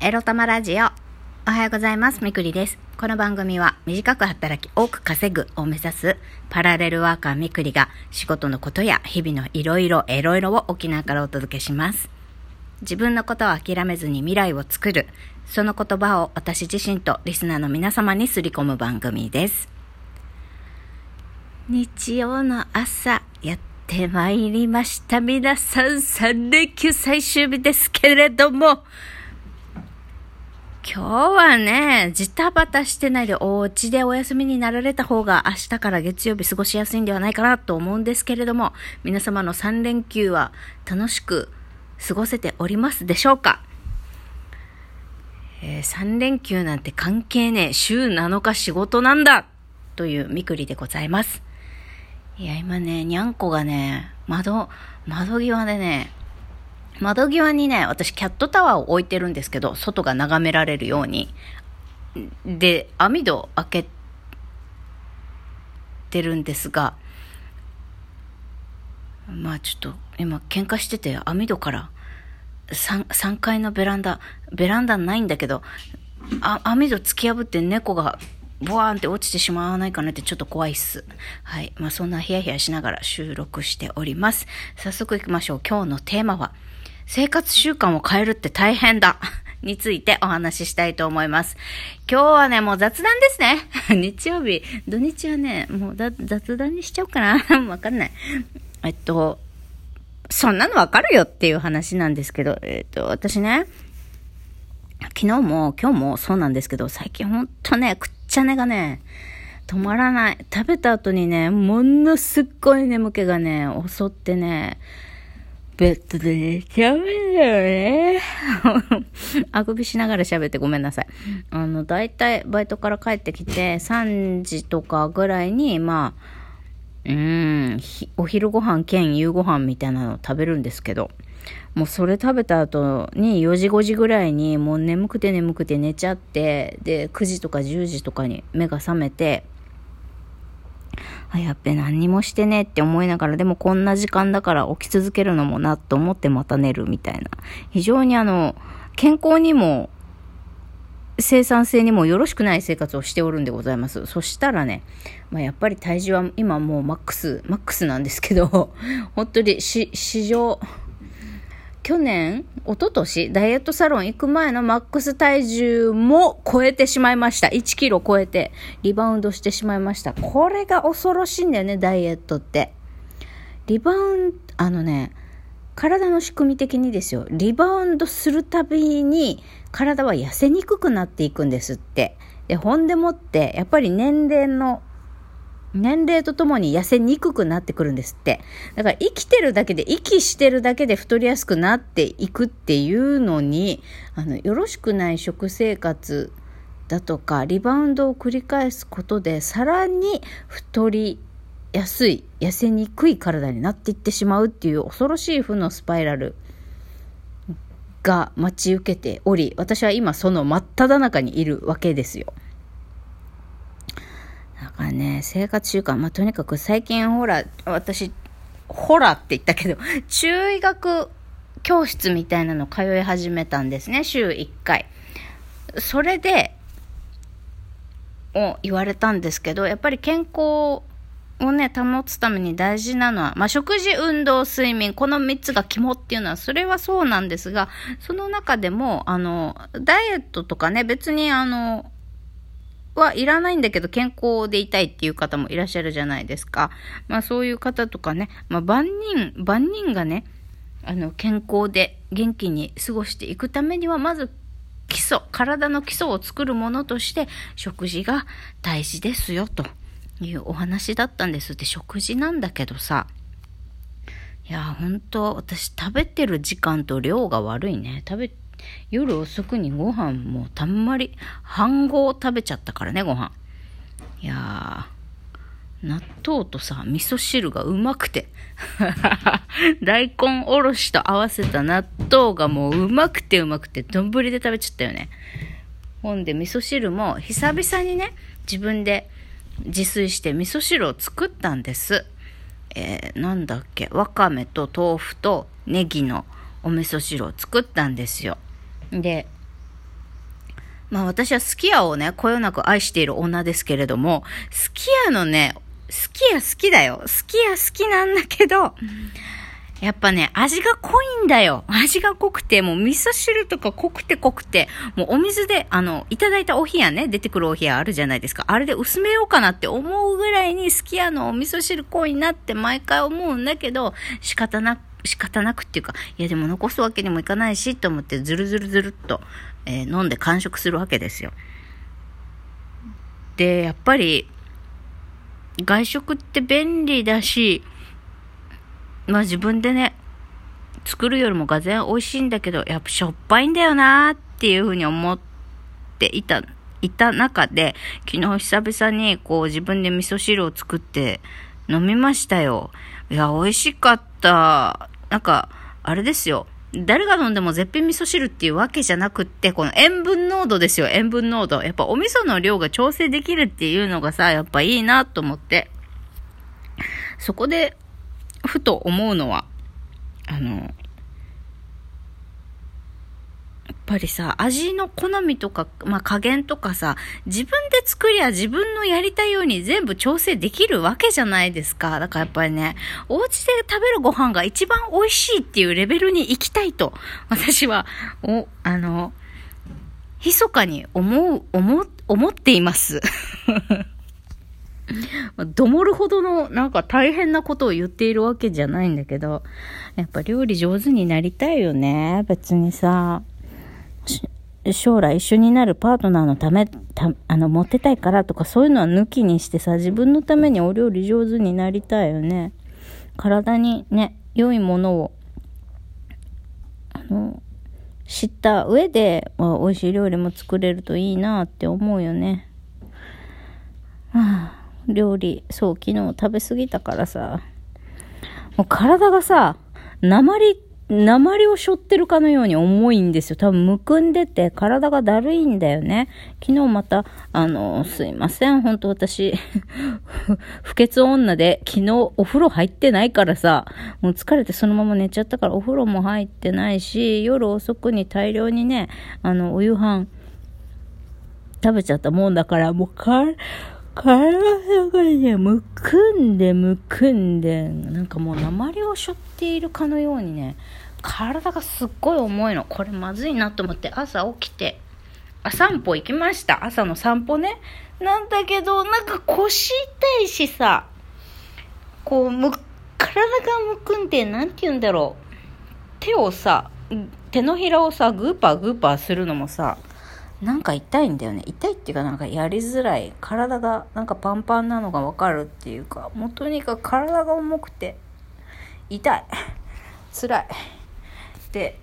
エロ玉ラジオ。おはようございます。みくりです。この番組は短く働き多く稼ぐを目指すパラレルワーカーみくりが仕事のことや日々のいろいろエロいろを沖縄からお届けします。自分のことを諦めずに未来を作る、その言葉を私自身とリスナーの皆様にすり込む番組です。日曜の朝、やってまいりました。皆さん、3連休最終日ですけれども、今日はね、ジタバタしてないでお家でお休みになられた方が明日から月曜日過ごしやすいんではないかなと思うんですけれども、皆様の3連休は楽しく過ごせておりますでしょうか？えー3連休なんて関係ねえ。週7日仕事なんだというみくりでございます。いや、今ね、にゃんこがね、窓、窓際でね、窓際にね、私キャットタワーを置いてるんですけど、外が眺められるように。で、網戸開けてるんですが、まあちょっと今喧嘩してて網戸から 3, 3階のベランダ、ベランダないんだけど、あ網戸突き破って猫がボワーンって落ちてしまわないかなってちょっと怖いっす。はい。まあそんなヒヤヒヤしながら収録しております。早速行きましょう。今日のテーマは、生活習慣を変えるって大変だ。についてお話ししたいと思います。今日はね、もう雑談ですね。日曜日、土日はね、もう雑談にしちゃおうかな。わかんない。えっと、そんなのわかるよっていう話なんですけど、えっと、私ね、昨日も今日もそうなんですけど、最近ほんとね、くっちゃ寝がね、止まらない。食べた後にね、ものすっごい眠気がね、襲ってね、ベッドで寝ちゃうんだよね。あくびしながら喋ってごめんなさい。あの、だいたいバイトから帰ってきて、3時とかぐらいに、まあ、うーん、お昼ご飯兼夕ご飯みたいなのを食べるんですけど、もうそれ食べた後に4時5時ぐらいにもう眠くて眠くて寝ちゃって、で、9時とか10時とかに目が覚めて、あ、やっべ、何にもしてねって思いながら、でもこんな時間だから起き続けるのもなと思ってまた寝るみたいな。非常にあの、健康にも、生産性にもよろしくない生活をしておるんでございます。そしたらね、まあ、やっぱり体重は今もうマックス、マックスなんですけど、本当にし、史上、去年、一昨年ダイエットサロン行く前のマックス体重も超えてしまいました。1キロ超えてリバウンドしてしまいました。これが恐ろしいんだよね、ダイエットって。リバウンド、あのね、体の仕組み的にですよ。リバウンドするたびに体は痩せにくくなっていくんですって。で、ほんでもって、やっぱり年齢の年齢とともに痩せにくくなってくるんですって。だから生きてるだけで、息してるだけで太りやすくなっていくっていうのに、あの、よろしくない食生活だとか、リバウンドを繰り返すことで、さらに太りやすい、痩せにくい体になっていってしまうっていう恐ろしい負のスパイラルが待ち受けており、私は今その真っ只中にいるわけですよ。だかね、生活習慣、まあ、とにかく最近ほら、私、ホラーって言ったけど、中医学教室みたいなの通い始めたんですね、週1回。それで、を言われたんですけど、やっぱり健康をね、保つために大事なのは、まあ、食事、運動、睡眠、この3つが肝っていうのは、それはそうなんですが、その中でも、あの、ダイエットとかね、別にあの、はい。らない。んだけど健康でい。たい。ってい。う方もい。らっしゃるじゃない。ですか。まあそうい。う方とかね、まあ万人、万人がね、あの健康で元気に過ごしてい。くためにはまず基礎、体の基礎を作るものとして食事が大事ですよとい。うお話だったんですって食事なんだけどさ、い。や、本当私食べてる時間と量が悪い。ね。食べ夜遅くにご飯もたんまり半合食べちゃったからねご飯。いや納豆とさ味噌汁がうまくて。大根おろしと合わせた納豆がもううまくてうまくて丼で食べちゃったよね。ほんで味噌汁も久々にね自分で自炊して味噌汁を作ったんです。えー、なんだっけわかめと豆腐とネギのお味噌汁を作ったんですよ。でまあ私はすき家をね、こよなく愛している女ですけれども、すき家のね、すき家好きだよ。すき家好きなんだけど、やっぱね、味が濃いんだよ。味が濃くて、もう味噌汁とか濃くて濃くて、もうお水で、あの、いただいたお冷やね、出てくるお冷やあるじゃないですか。あれで薄めようかなって思うぐらいにすき家のお味噌汁濃いなって毎回思うんだけど、仕方なく、仕方なくっていうか、いやでも残すわけにもいかないし、と思ってずるずるずるっと、えー、飲んで完食するわけですよ。で、やっぱり、外食って便利だし、まあ自分でね、作るよりもがぜん美味しいんだけど、やっぱしょっぱいんだよなっていうふうに思っていた、いた中で、昨日久々にこう自分で味噌汁を作って飲みましたよ。いや、美味しかった。なんか、あれですよ。誰が飲んでも絶品味噌汁っていうわけじゃなくって、この塩分濃度ですよ、塩分濃度。やっぱお味噌の量が調整できるっていうのがさ、やっぱいいなと思って。そこで、ふと思うのは、あの、やっぱりさ、味の好みとか、まあ、加減とかさ、自分で作りゃ自分のやりたいように全部調整できるわけじゃないですか。だからやっぱりね、お家で食べるご飯が一番美味しいっていうレベルに行きたいと、私は、お、あの、密かに思う、思、思っています。どもるほどのなんか大変なことを言っているわけじゃないんだけど、やっぱ料理上手になりたいよね。別にさ。将来一緒になるパートナーのため、たあの、モテたいからとかそういうのは抜きにしてさ、自分のためにお料理上手になりたいよね。体にね、良いものを、あの、知った上で、まあ、美味しい料理も作れるといいなって思うよね。はあ、料理、そう、昨日食べ過ぎたからさ、もう体がさ、鉛鉛を背負ってるかのように重いんですよ。多分むくんでて体がだるいんだよね。昨日また、あの、すいません。本当私 不潔女で昨日お風呂入ってないからさ、もう疲れてそのまま寝ちゃったからお風呂も入ってないし、夜遅くに大量にね、あの、お夕飯食べちゃったもんだから、もうか、体がね、むくんでむくんで、なんかもう鉛を背負っているかのようにね、体がすっごい重いの。これまずいなと思って朝起きて、あ、散歩行きました。朝の散歩ね。なんだけど、なんか腰痛いしさ、こう、む、体がむくんで、なんて言うんだろう。手をさ、手のひらをさ、グーパーグーパーするのもさ、なんか痛いんだよね。痛いっていうかなんかやりづらい。体がなんかパンパンなのがわかるっていうか、もうとにかく体が重くて、痛い。辛い。で、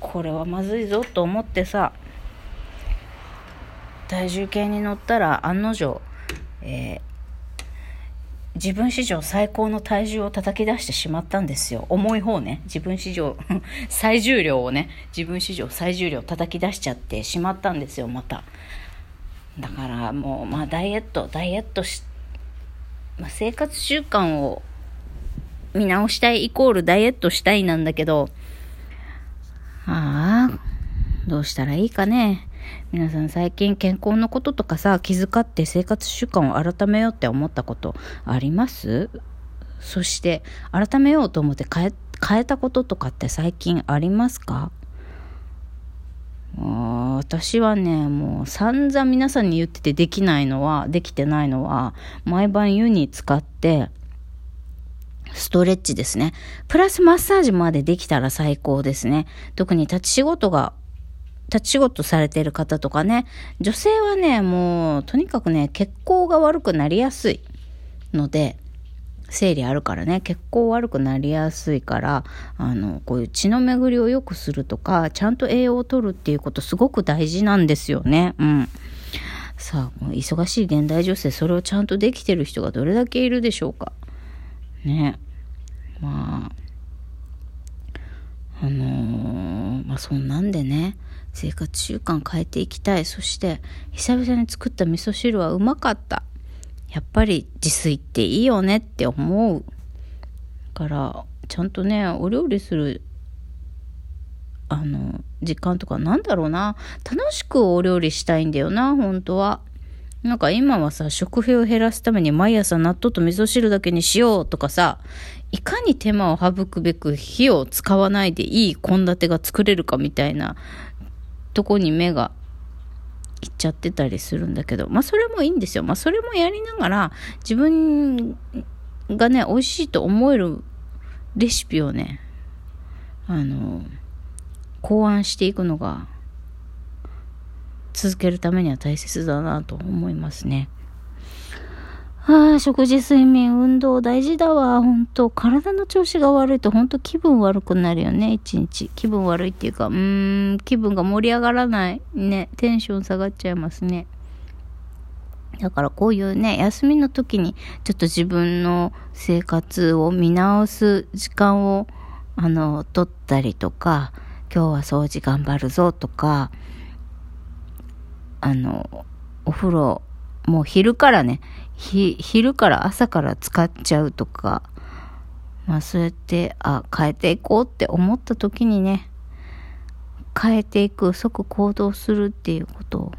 これはまずいぞと思ってさ、体重計に乗ったら案の定、えー自分史上最高の体重を叩き出してしまったんですよ。重い方ね。自分史上 最重量をね、自分史上最重量叩き出しちゃってしまったんですよ、また。だからもう、まあダイエット、ダイエットし、まあ、生活習慣を見直したいイコールダイエットしたいなんだけど、ああ、どうしたらいいかね。皆さん最近健康のこととかさ、気遣って生活習慣を改めようって思ったことあります？そして、改めようと思って変え、変えたこととかって最近ありますか？私はね、もう散々皆さんに言っててできないのは、できてないのは、毎晩湯に使って、ストレッチですね。プラスマッサージまでできたら最高ですね。特に立ち仕事が立ち仕事されてる方とかね、女性はね、もう、とにかくね、血行が悪くなりやすいので、生理あるからね、血行悪くなりやすいから、あの、こういう血の巡りを良くするとか、ちゃんと栄養を取るっていうことすごく大事なんですよね。うん。さあ、忙しい現代女性、それをちゃんとできてる人がどれだけいるでしょうか。ね。まあ、あのー、まあそんなんでね、生活習慣変えていきたい。そして、久々に作った味噌汁はうまかった。やっぱり自炊っていいよねって思う。から、ちゃんとね、お料理する、あの、時間とかなんだろうな。楽しくお料理したいんだよな、本当は。なんか今はさ、食費を減らすために毎朝納豆と味噌汁だけにしようとかさ、いかに手間を省くべく火を使わないでいい献立が作れるかみたいなとこに目がいっちゃってたりするんだけど、まあそれもいいんですよ。まあそれもやりながら自分がね、美味しいと思えるレシピをね、あの、考案していくのが続けるためには大切だなと思いますね。ああ、食事、睡眠、運動大事だわ。本当体の調子が悪いと本当気分悪くなるよね、一日。気分悪いっていうか、うーん、気分が盛り上がらない。ね、テンション下がっちゃいますね。だからこういうね、休みの時にちょっと自分の生活を見直す時間を、あの、取ったりとか、今日は掃除頑張るぞとか、あの、お風呂、もう昼からね、ひ昼から朝から使っちゃうとか、まあそうやって、あ、変えていこうって思った時にね、変えていく、即行動するっていうことを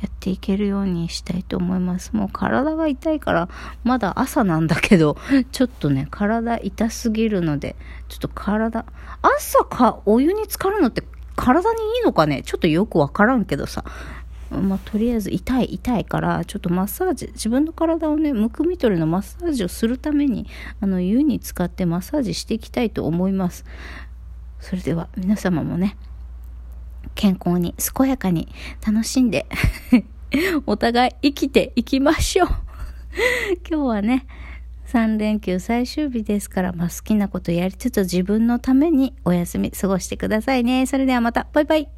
やっていけるようにしたいと思います。もう体が痛いから、まだ朝なんだけど、ちょっとね、体痛すぎるので、ちょっと体、朝かお湯に浸かるのって体にいいのかね？ちょっとよくわからんけどさ。まあ、とりあえず痛い痛いからちょっとマッサージ自分の体をねむくみ取りのマッサージをするためにあの湯に使ってマッサージしていきたいと思いますそれでは皆様もね健康に健やかに楽しんで お互い生きていきましょう 今日はね3連休最終日ですから、まあ、好きなことやりつつ自分のためにお休み過ごしてくださいね。それではまた、バイバイ。